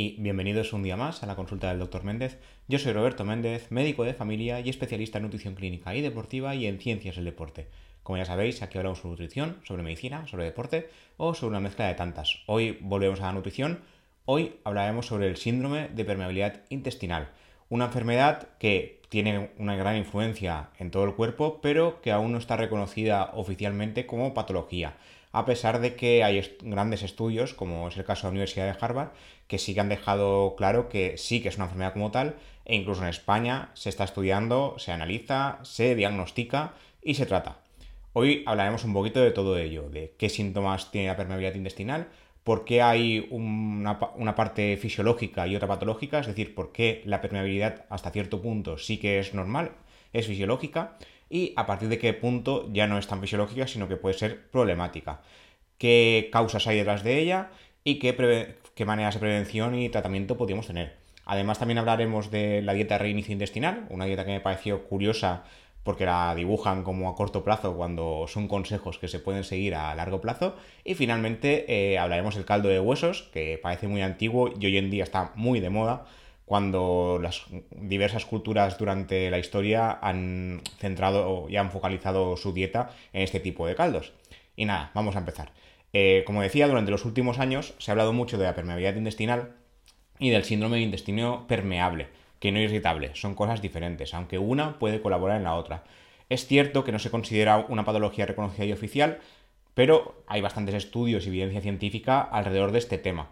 y bienvenidos un día más a la consulta del Dr. Méndez. Yo soy Roberto Méndez, médico de familia y especialista en nutrición clínica y deportiva y en ciencias del deporte. Como ya sabéis, aquí hablamos sobre nutrición, sobre medicina, sobre deporte o sobre una mezcla de tantas. Hoy volvemos a la nutrición. Hoy hablaremos sobre el síndrome de permeabilidad intestinal, una enfermedad que tiene una gran influencia en todo el cuerpo, pero que aún no está reconocida oficialmente como patología a pesar de que hay grandes estudios, como es el caso de la Universidad de Harvard, que sí que han dejado claro que sí que es una enfermedad como tal, e incluso en España se está estudiando, se analiza, se diagnostica y se trata. Hoy hablaremos un poquito de todo ello, de qué síntomas tiene la permeabilidad intestinal, por qué hay una, parte fisiológica y otra patológica, es decir, por qué la permeabilidad hasta cierto punto sí que es normal, es fisiológica, y a partir de qué punto ya no es tan fisiológica, sino que puede ser problemática. ¿Qué causas hay detrás de ella y qué, maneras de prevención y tratamiento podríamos tener? Además también hablaremos de la dieta reinicio intestinal, una dieta que me pareció curiosa porque la dibujan como a corto plazo cuando son consejos que se pueden seguir a largo plazo. Y finalmente eh, hablaremos del caldo de huesos, que parece muy antiguo y hoy en día está muy de moda, cuando las diversas culturas durante la historia han centrado y han focalizado su dieta en este tipo de caldos. Y nada, vamos a empezar. Eh, como decía, durante los últimos años se ha hablado mucho de la permeabilidad intestinal y del síndrome de intestino permeable, que no irritable, son cosas diferentes, aunque una puede colaborar en la otra. Es cierto que no se considera una patología reconocida y oficial, pero hay bastantes estudios y evidencia científica alrededor de este tema.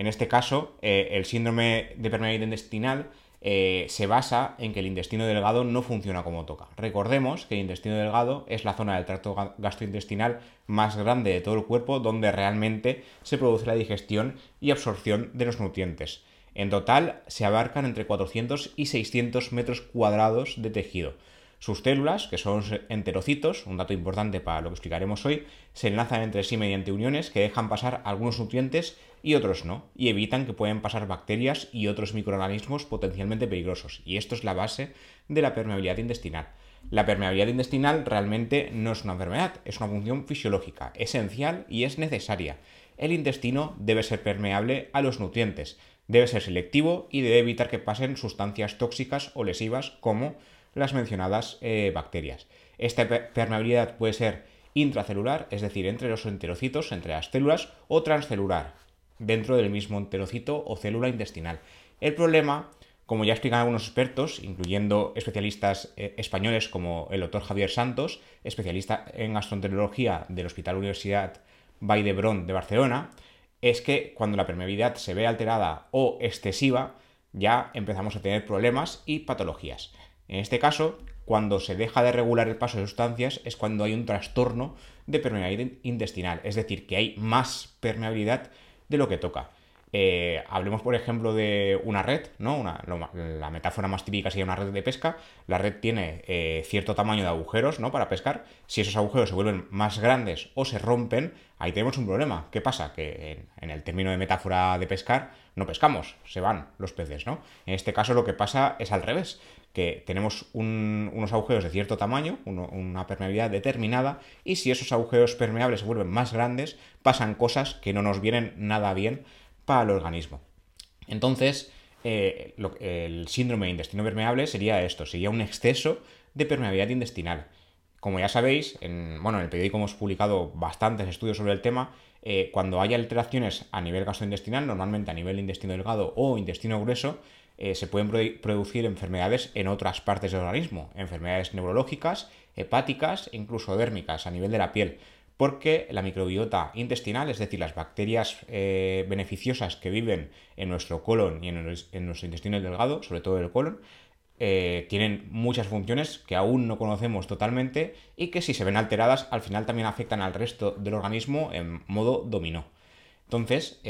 En este caso, eh, el síndrome de permeabilidad intestinal eh, se basa en que el intestino delgado no funciona como toca. Recordemos que el intestino delgado es la zona del tracto gastrointestinal más grande de todo el cuerpo donde realmente se produce la digestión y absorción de los nutrientes. En total se abarcan entre 400 y 600 metros cuadrados de tejido. Sus células, que son enterocitos, un dato importante para lo que explicaremos hoy, se enlazan entre sí mediante uniones que dejan pasar algunos nutrientes y otros no, y evitan que puedan pasar bacterias y otros microorganismos potencialmente peligrosos. Y esto es la base de la permeabilidad intestinal. La permeabilidad intestinal realmente no es una enfermedad, es una función fisiológica, esencial y es necesaria. El intestino debe ser permeable a los nutrientes, debe ser selectivo y debe evitar que pasen sustancias tóxicas o lesivas como las mencionadas eh, bacterias. Esta permeabilidad puede ser intracelular, es decir, entre los enterocitos, entre las células, o transcelular, dentro del mismo enterocito o célula intestinal. El problema, como ya explican algunos expertos, incluyendo especialistas eh, españoles como el doctor Javier Santos, especialista en gastroenterología del Hospital Universidad Vall de Barcelona, es que cuando la permeabilidad se ve alterada o excesiva, ya empezamos a tener problemas y patologías. En este caso, cuando se deja de regular el paso de sustancias es cuando hay un trastorno de permeabilidad intestinal, es decir, que hay más permeabilidad de lo que toca. Eh, hablemos, por ejemplo, de una red, ¿no? la metáfora más típica sería una red de pesca. La red tiene eh, cierto tamaño de agujeros, ¿no? Para pescar. Si esos agujeros se vuelven más grandes o se rompen, ahí tenemos un problema. ¿Qué pasa? Que en, el término de metáfora de pescar, no pescamos, se van los peces, ¿no? En este caso lo que pasa es al revés que tenemos unos agujeros de cierto tamaño, una permeabilidad determinada, y si esos agujeros permeables se vuelven más grandes, pasan cosas que no nos vienen nada bien para el organismo. Entonces, eh, el síndrome de intestino permeable sería esto, sería un exceso de permeabilidad intestinal. Como ya sabéis, en, bueno, en el periódico hemos publicado bastantes estudios sobre el tema. Eh, cuando hay alteraciones a nivel gastrointestinal, normalmente a nivel intestino delgado o intestino grueso, eh, se pueden producir enfermedades en otras partes del organismo, enfermedades neurológicas, hepáticas e incluso dérmicas a nivel de la piel, porque la microbiota intestinal, es decir, las bacterias eh, beneficiosas que viven en nuestro colon y en, nuestro intestino delgado, sobre todo el colon, eh, tienen muchas funciones que aún no conocemos totalmente y que si se ven alteradas al final también afectan al resto del organismo en modo dominó. Entonces,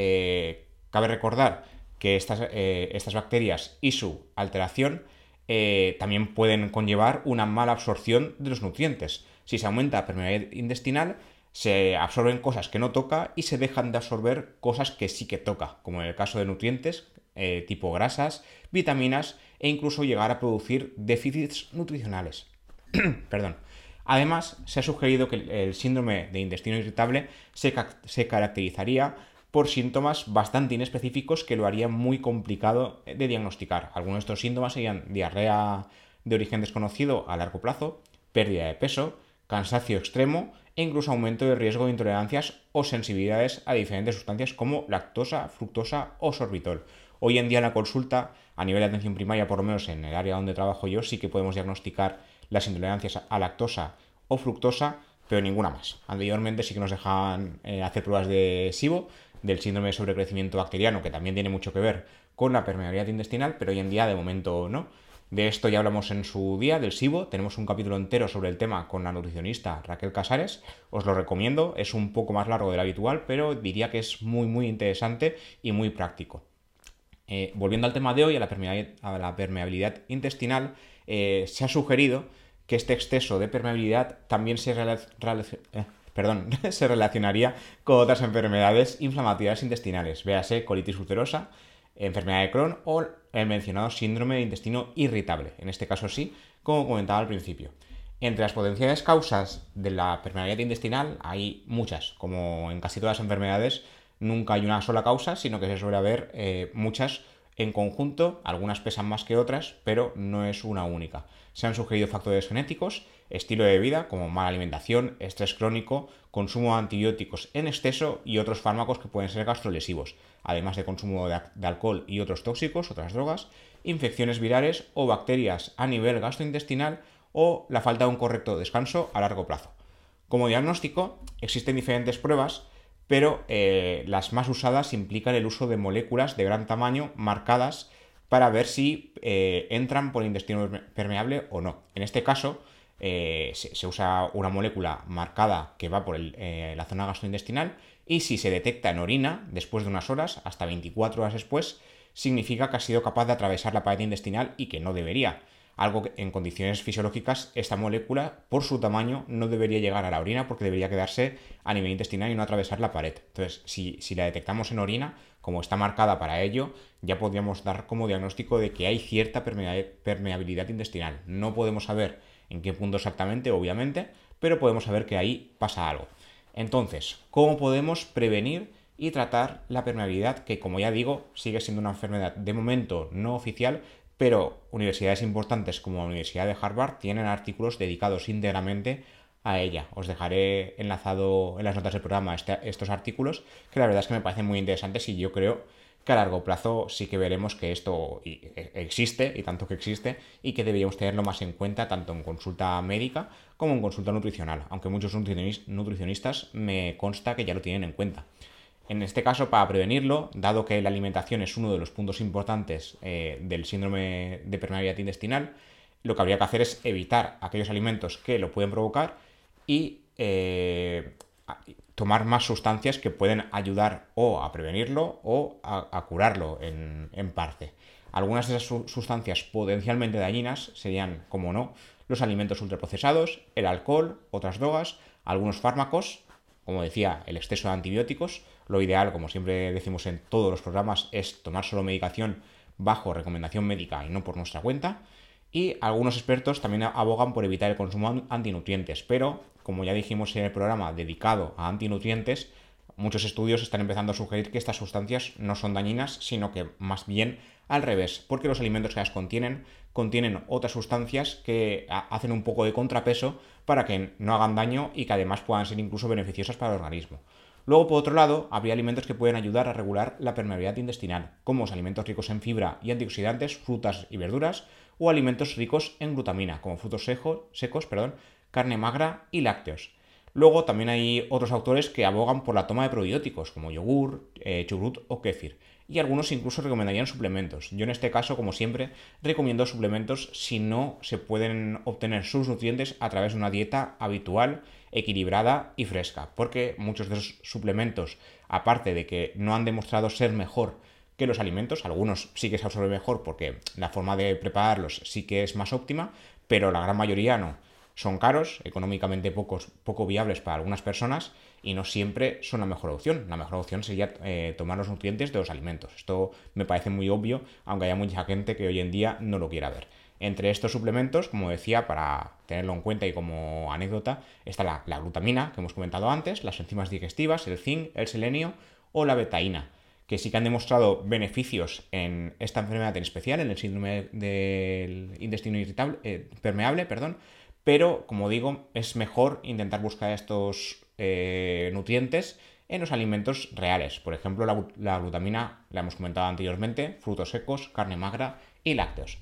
cabe recordar que estas, eh, estas bacterias y su alteración eh, también pueden conllevar una mala absorción de los nutrientes. Si se aumenta la permeabilidad intestinal, se absorben cosas que no toca y se dejan de absorber cosas que sí que toca, como en el caso de nutrientes eh, tipo grasas, vitaminas e incluso llegar a producir déficits nutricionales. Perdón. Además, se ha sugerido que el síndrome de intestino irritable se, se caracterizaría por síntomas bastante inespecíficos que lo harían muy complicado de diagnosticar. Algunos de estos síntomas serían diarrea de origen desconocido a largo plazo, pérdida de peso, cansancio extremo incluso aumento de riesgo de intolerancias o sensibilidades a diferentes sustancias como lactosa, fructosa o sorbitol. Hoy en día en la consulta, a nivel de atención primaria, por lo menos en el área donde trabajo yo, sí que podemos diagnosticar las intolerancias a lactosa o fructosa, pero ninguna más. Anteriormente sí que nos dejaban eh, hacer pruebas de SIBO, del síndrome de sobrecrecimiento bacteriano, que también tiene mucho que ver con la permeabilidad intestinal, pero hoy en día de momento no. De esto ya hablamos en su día, del SIBO. Tenemos un capítulo entero sobre el tema con la nutricionista Raquel Casares. Os lo recomiendo. Es un poco más largo del habitual, pero diría que es muy, muy interesante y muy práctico. Eh, volviendo al tema de hoy, a la permeabilidad, intestinal, eh, se ha sugerido que este exceso de permeabilidad también se, eh, perdón, se relacionaría con otras enfermedades inflamatorias intestinales, véase colitis ulcerosa, enfermedad de Crohn o el mencionado síndrome de intestino irritable, en este caso sí, como comentaba al principio. Entre las potenciales causas de la permeabilidad intestinal hay muchas, como en casi todas las enfermedades, nunca hay una sola causa, sino que se suele haber eh, muchas en conjunto, algunas pesan más que otras, pero no es una única. Se han sugerido factores genéticos, estilo de vida como mala alimentación, estrés crónico, consumo de antibióticos en exceso y otros fármacos que pueden ser gastrolesivos, además de consumo de, alcohol y otros tóxicos, otras drogas, infecciones virales o bacterias a nivel gastrointestinal o la falta de un correcto descanso a largo plazo. Como diagnóstico, existen diferentes pruebas pero eh, las más usadas implican el uso de moléculas de gran tamaño marcadas para ver si eh, entran por el intestino permeable o no. En este caso, eh, se, usa una molécula marcada que va por la zona gastrointestinal y si se detecta en orina después de unas horas, hasta 24 horas después, significa que ha sido capaz de atravesar la pared intestinal y que no debería algo que en condiciones fisiológicas esta molécula por su tamaño no debería llegar a la orina porque debería quedarse a nivel intestinal y no atravesar la pared. Entonces, si, la detectamos en orina, como está marcada para ello, ya podríamos dar como diagnóstico de que hay cierta permeabilidad intestinal. No podemos saber en qué punto exactamente, obviamente, pero podemos saber que ahí pasa algo. Entonces, ¿cómo podemos prevenir y tratar la permeabilidad que, como ya digo, sigue siendo una enfermedad de momento no oficial, pero universidades importantes como la Universidad de Harvard tienen artículos dedicados íntegramente a ella. Os dejaré enlazado en las notas del programa estos artículos, que la verdad es que me parecen muy interesantes y yo creo que a largo plazo sí que veremos que esto e, existe, y tanto que existe, y que deberíamos tenerlo más en cuenta tanto en consulta médica como en consulta nutricional, aunque muchos nutricionistas me consta que ya lo tienen en cuenta. En este caso, para prevenirlo, dado que la alimentación es uno de los puntos importantes eh, del síndrome de permeabilidad intestinal, lo que habría que hacer es evitar aquellos alimentos que lo pueden provocar y eh, tomar más sustancias que pueden ayudar o a prevenirlo o a, curarlo en, en, parte. Algunas de esas sustancias potencialmente dañinas serían, como no, los alimentos ultraprocesados, el alcohol, otras drogas, algunos fármacos, como decía, el exceso de antibióticos, lo ideal, como siempre decimos en todos los programas, es tomar solo medicación bajo recomendación médica y no por nuestra cuenta. Y algunos expertos también abogan por evitar el consumo de antinutrientes, pero como ya dijimos en el programa dedicado a antinutrientes, muchos estudios están empezando a sugerir que estas sustancias no son dañinas, sino que más bien al revés, porque los alimentos que las contienen contienen otras sustancias que hacen un poco de contrapeso para que no hagan daño y que además puedan ser incluso beneficiosas para el organismo. Luego, por otro lado, habría alimentos que pueden ayudar a regular la permeabilidad intestinal, como los alimentos ricos en fibra y antioxidantes, frutas y verduras, o alimentos ricos en glutamina, como frutos secos, perdón, carne magra y lácteos. Luego también hay otros autores que abogan por la toma de probióticos, como yogur, eh, o kéfir. Y algunos incluso recomendarían suplementos. Yo en este caso, como siempre, recomiendo suplementos si no se pueden obtener sus nutrientes a través de una dieta habitual equilibrada y fresca, porque muchos de esos suplementos, aparte de que no han demostrado ser mejor que los alimentos, algunos sí que se absorben mejor porque la forma de prepararlos sí que es más óptima, pero la gran mayoría no. Son caros, económicamente pocos, poco viables para algunas personas y no siempre son la mejor opción. La mejor opción sería eh, tomar los nutrientes de los alimentos. Esto me parece muy obvio, aunque haya mucha gente que hoy en día no lo quiera ver. Entre estos suplementos, como decía, para tenerlo en cuenta y como anécdota, está la, glutamina, que hemos comentado antes, las enzimas digestivas, el zinc, el selenio o la betaína, que sí que han demostrado beneficios en esta enfermedad en especial, en el síndrome del intestino irritable, eh, permeable, perdón, pero como digo, es mejor intentar buscar estos eh, nutrientes en los alimentos reales. Por ejemplo, la, glutamina, la hemos comentado anteriormente, frutos secos, carne magra y lácteos.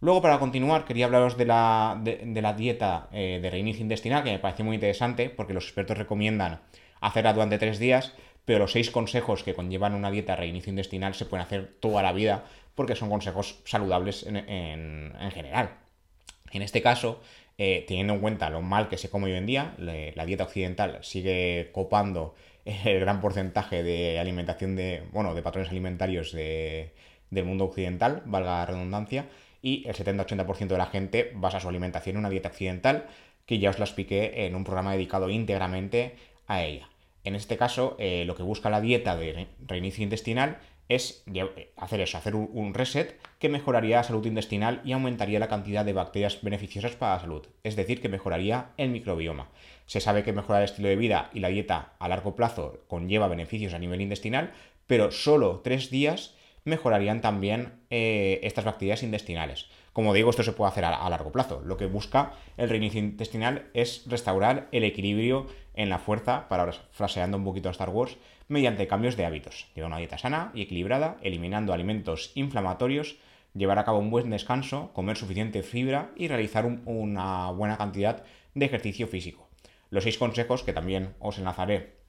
Luego, para continuar, quería hablaros de la, de, la dieta eh, de reinicio intestinal, que me parece muy interesante, porque los expertos recomiendan hacerla durante tres días, pero los seis consejos que conllevan una dieta de reinicio intestinal se pueden hacer toda la vida, porque son consejos saludables en general. En este caso, eh, teniendo en cuenta lo mal que se come hoy en día, la dieta occidental sigue copando el gran porcentaje de alimentación de, bueno, de patrones alimentarios del mundo occidental, valga la redundancia, y el 70-80% de la gente basa su alimentación en una dieta occidental, que ya os la expliqué en un programa dedicado íntegramente a ella. En este caso, eh, lo que busca la dieta de reinicio intestinal es hacer eso, hacer un reset que mejoraría la salud intestinal y aumentaría la cantidad de bacterias beneficiosas para la salud, es decir, que mejoraría el microbioma. Se sabe que mejorar el estilo de vida y la dieta a largo plazo conlleva beneficios a nivel intestinal, pero solo tres días mejorarían también eh, estas bacterias intestinales. Como digo, esto se puede hacer a, largo plazo. Lo que busca el reinicio intestinal es restaurar el equilibrio en la fuerza, para fraseando un poquito a Star Wars, mediante cambios de hábitos. Llevar una dieta sana y equilibrada, eliminando alimentos inflamatorios, llevar a cabo un buen descanso, comer suficiente fibra y realizar una buena cantidad de ejercicio físico. Los seis consejos que también os enlazaré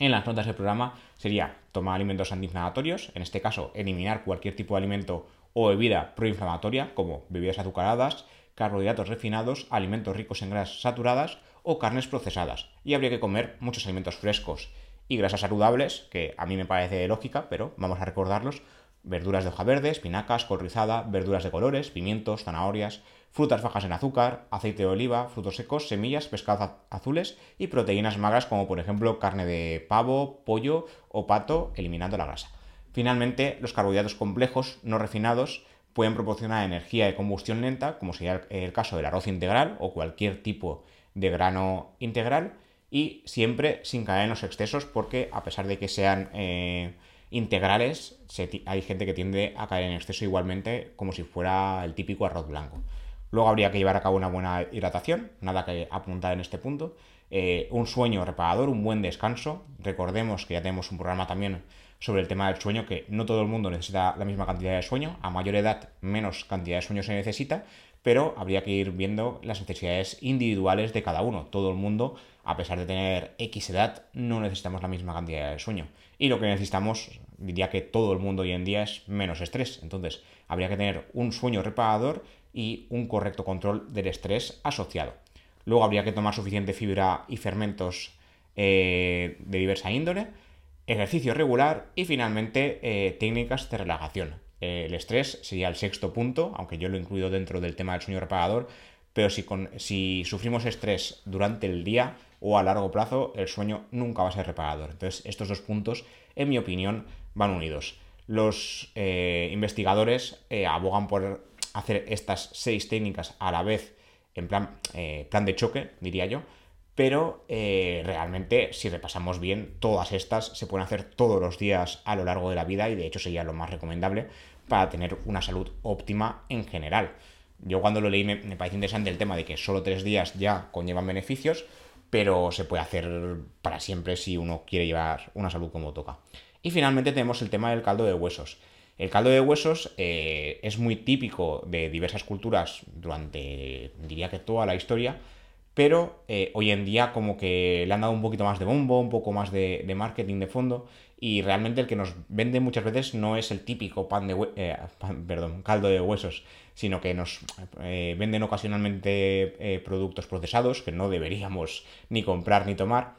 en las notas del programa sería tomar alimentos antiinflamatorios, en este caso eliminar cualquier tipo de alimento o bebida proinflamatoria como bebidas azucaradas, carbohidratos refinados, alimentos ricos en grasas saturadas o carnes procesadas. Y habría que comer muchos alimentos frescos y grasas saludables, que a mí me parece lógica, pero vamos a recordarlos, verduras de hoja verde, espinacas, col rizada, verduras de colores, pimientos, zanahorias, frutas bajas en azúcar, aceite de oliva, frutos secos, semillas, pescados azules y proteínas magras como por ejemplo carne de pavo, pollo o pato, eliminando la grasa. Finalmente, los carbohidratos complejos no refinados pueden proporcionar energía de combustión lenta, como sería el caso del arroz integral o cualquier tipo de grano integral, y siempre sin caer en los excesos porque a pesar de que sean eh, integrales, hay gente que tiende a caer en exceso igualmente como si fuera el típico arroz blanco. Luego habría que llevar a cabo una buena hidratación, nada que apuntar en este punto. Eh, un sueño reparador, un buen descanso. Recordemos que ya tenemos un programa también sobre el tema del sueño, que no todo el mundo necesita la misma cantidad de sueño. A mayor edad, menos cantidad de sueño se necesita, pero habría que ir viendo las necesidades individuales de cada uno. Todo el mundo, a pesar de tener X edad, no necesitamos la misma cantidad de sueño. Y lo que necesitamos, diría que todo el mundo hoy en día es menos estrés. Entonces, habría que tener un sueño reparador y un correcto control del estrés asociado. Luego habría que tomar suficiente fibra y fermentos eh, de diversa índole, ejercicio regular y finalmente eh, técnicas de relajación el estrés sería el sexto punto, aunque yo lo incluido dentro del tema del sueño reparador, pero si, si sufrimos estrés durante el día o a largo plazo, el sueño nunca va a ser reparador. Entonces, estos dos puntos, en mi opinión, van unidos. Los eh, investigadores eh, abogan por hacer estas seis técnicas a la vez en plan, eh, plan de choque, diría yo, pero realmente si repasamos bien, todas estas se pueden hacer todos los días a lo largo de la vida y de hecho sería lo más recomendable para tener una salud óptima en general. Yo cuando lo leí me, parece interesante el tema de que solo tres días ya conllevan beneficios, pero se puede hacer para siempre si uno quiere llevar una salud como toca. Y finalmente tenemos el tema del caldo de huesos. El caldo de huesos eh, es muy típico de diversas culturas durante, diría que toda la historia, pero eh, hoy en día como que le han dado un poquito más de bombo, un poco más de marketing de fondo, y realmente el que nos vende muchas veces no es el típico pan de eh, caldo de huesos, sino que nos eh, venden ocasionalmente eh, productos procesados que no deberíamos ni comprar ni tomar.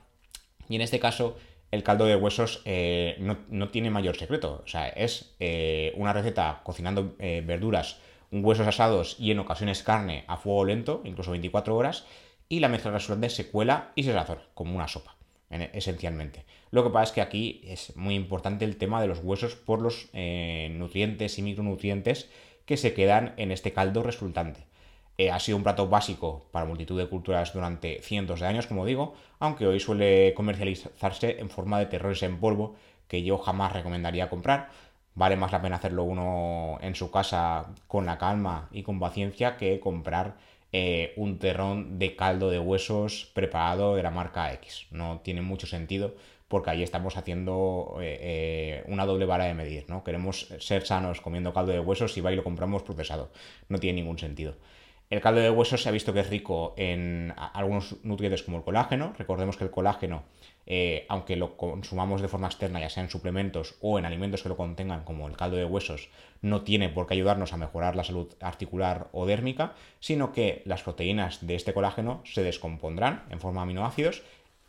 Y en este caso, el caldo de huesos no, no, tiene mayor secreto. O sea, es una receta cocinando verduras, huesos asados y en ocasiones carne a fuego lento, incluso 24 horas, y la mezcla resultante se cuela y se sazona, como una sopa esencialmente. Lo que pasa es que aquí es muy importante el tema de los huesos por los eh, nutrientes y micronutrientes que se quedan en este caldo resultante. Eh, ha sido un plato básico para multitud de culturas durante cientos de años, como digo, aunque hoy suele comercializarse en forma de terrores en polvo, que yo jamás recomendaría comprar. Vale más la pena hacerlo uno en su casa con la calma y con paciencia que comprar eh, un terrón de caldo de huesos preparado de la marca X. No tiene mucho sentido porque ahí estamos haciendo eh, eh, una doble vara de medir, ¿no? Queremos ser sanos comiendo caldo de huesos y va y lo compramos procesado. No tiene ningún sentido. El caldo de huesos se ha visto que es rico en algunos nutrientes como el colágeno. Recordemos que el colágeno, eh, aunque lo consumamos de forma externa, ya sea en suplementos o en alimentos que lo contengan, como el caldo de huesos, no tiene por qué ayudarnos a mejorar la salud articular o dérmica, sino que las proteínas de este colágeno se descompondrán en forma de aminoácidos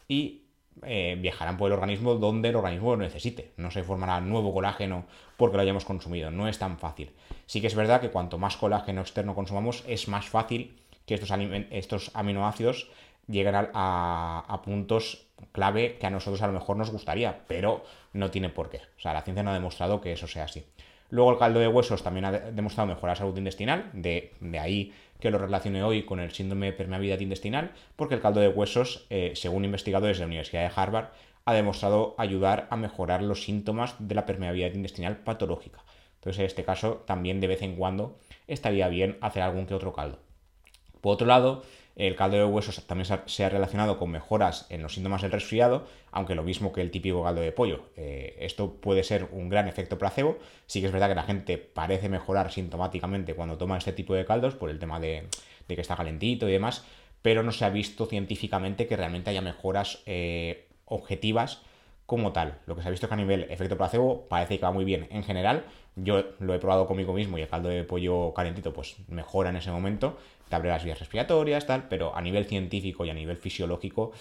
y eh, viajarán por el organismo donde el organismo lo necesite. No se formará nuevo colágeno porque lo hayamos consumido. No es tan fácil. Sí que es verdad que cuanto más colágeno externo consumamos, es más fácil que estos, aminoácidos lleguen a, puntos clave que a nosotros a lo mejor nos gustaría, pero no tiene por qué. O sea, la ciencia no ha demostrado que eso sea así. Luego el caldo de huesos también ha demostrado mejorar la salud intestinal, de, ahí que lo relacione hoy con el síndrome de permeabilidad intestinal, porque el caldo de huesos, eh, según investigadores de la Universidad de Harvard, ha demostrado ayudar a mejorar los síntomas de la permeabilidad intestinal patológica. Entonces, en este caso, también de vez en cuando estaría bien hacer algún que otro caldo. Por otro lado, el caldo de huesos también se ha relacionado con mejoras en los síntomas del resfriado, aunque lo mismo que el típico caldo de pollo. Eh, esto puede ser un gran efecto placebo. Sí que es verdad que la gente parece mejorar sintomáticamente cuando toma este tipo de caldos por el tema de, que está calentito y demás, pero no se ha visto científicamente que realmente haya mejoras eh, objetivas como tal. Lo que se ha visto es que a nivel efecto placebo parece que va muy bien en general. Yo lo he probado conmigo mismo y el caldo de pollo calentito pues mejora en ese momento, te abre las vías respiratorias, tal, pero a nivel científico y a nivel fisiológico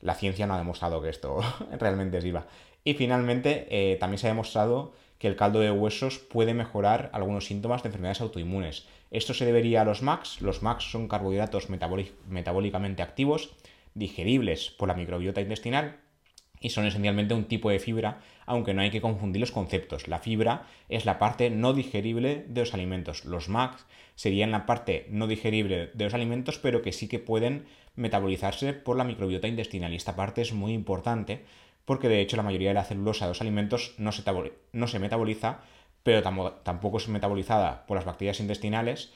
la ciencia no ha demostrado que esto realmente sirva. Y finalmente eh, también se ha demostrado que el caldo de huesos puede mejorar algunos síntomas de enfermedades autoinmunes. Esto se debería a los MACs. Los MACs son carbohidratos metabólicamente activos, digeribles por la microbiota intestinal y son esencialmente un tipo de fibra, aunque no hay que confundir los conceptos. La fibra es la parte no digerible de los alimentos. Los MACs serían la parte no digerible de los alimentos, pero que sí que pueden metabolizarse por la microbiota intestinal. Y esta parte es muy importante porque de hecho la mayoría de la celulosa de los alimentos no se, no se metaboliza, pero tampoco es metabolizada por las bacterias intestinales,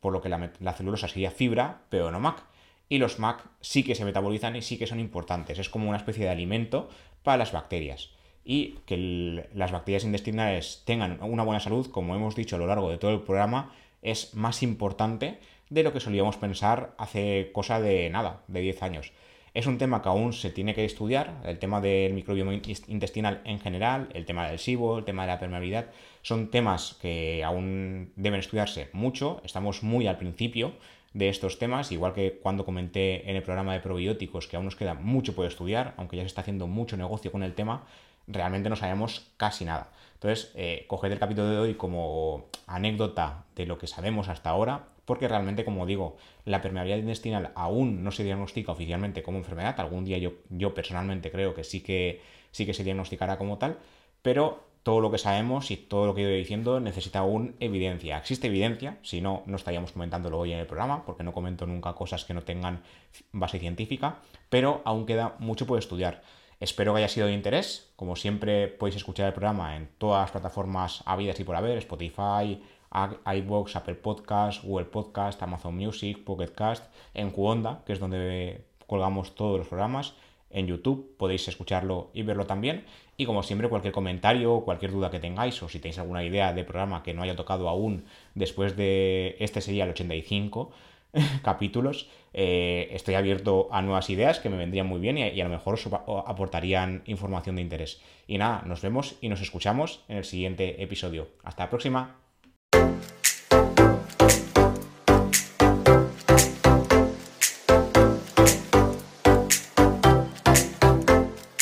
por lo que la, la celulosa sería fibra, pero no MAC y los MAC sí que se metabolizan y sí que son importantes. Es como una especie de alimento para las bacterias. Y que las bacterias intestinales tengan una buena salud, como hemos dicho a lo largo de todo el programa, es más importante de lo que solíamos pensar hace cosa de nada, de 10 años. Es un tema que aún se tiene que estudiar, el tema del microbioma intestinal en general, el tema del SIBO, el tema de la permeabilidad, son temas que aún deben estudiarse mucho, estamos muy al principio, de estos temas, igual que cuando comenté en el programa de probióticos que aún nos queda mucho por estudiar, aunque ya se está haciendo mucho negocio con el tema, realmente no sabemos casi nada. Entonces, eh, coged el capítulo de hoy como anécdota de lo que sabemos hasta ahora, porque realmente, como digo, la permeabilidad intestinal aún no se diagnostica oficialmente como enfermedad. Algún día yo, yo personalmente creo que sí que sí que se diagnosticará como tal, pero todo lo que sabemos y todo lo que he ido diciendo necesita aún evidencia. Existe evidencia, si no, no estaríamos comentándolo hoy en el programa, porque no comento nunca cosas que no tengan base científica, pero aún queda mucho por estudiar. Espero que haya sido de interés. Como siempre, podéis escuchar el programa en todas las plataformas habidas y por haber: Spotify, iBox, Apple Podcast, Google Podcast, Amazon Music, Pocket Cast, en Cuonda, que es donde colgamos todos los programas en YouTube, podéis escucharlo y verlo también. Y como siempre, cualquier comentario, cualquier duda que tengáis, o si tenéis alguna idea de programa que no haya tocado aún después de este sería el 85 capítulos, eh, estoy abierto a nuevas ideas que me vendrían muy bien y, y a lo mejor os aportarían información de interés. Y nada, nos vemos y nos escuchamos en el siguiente episodio. Hasta la próxima.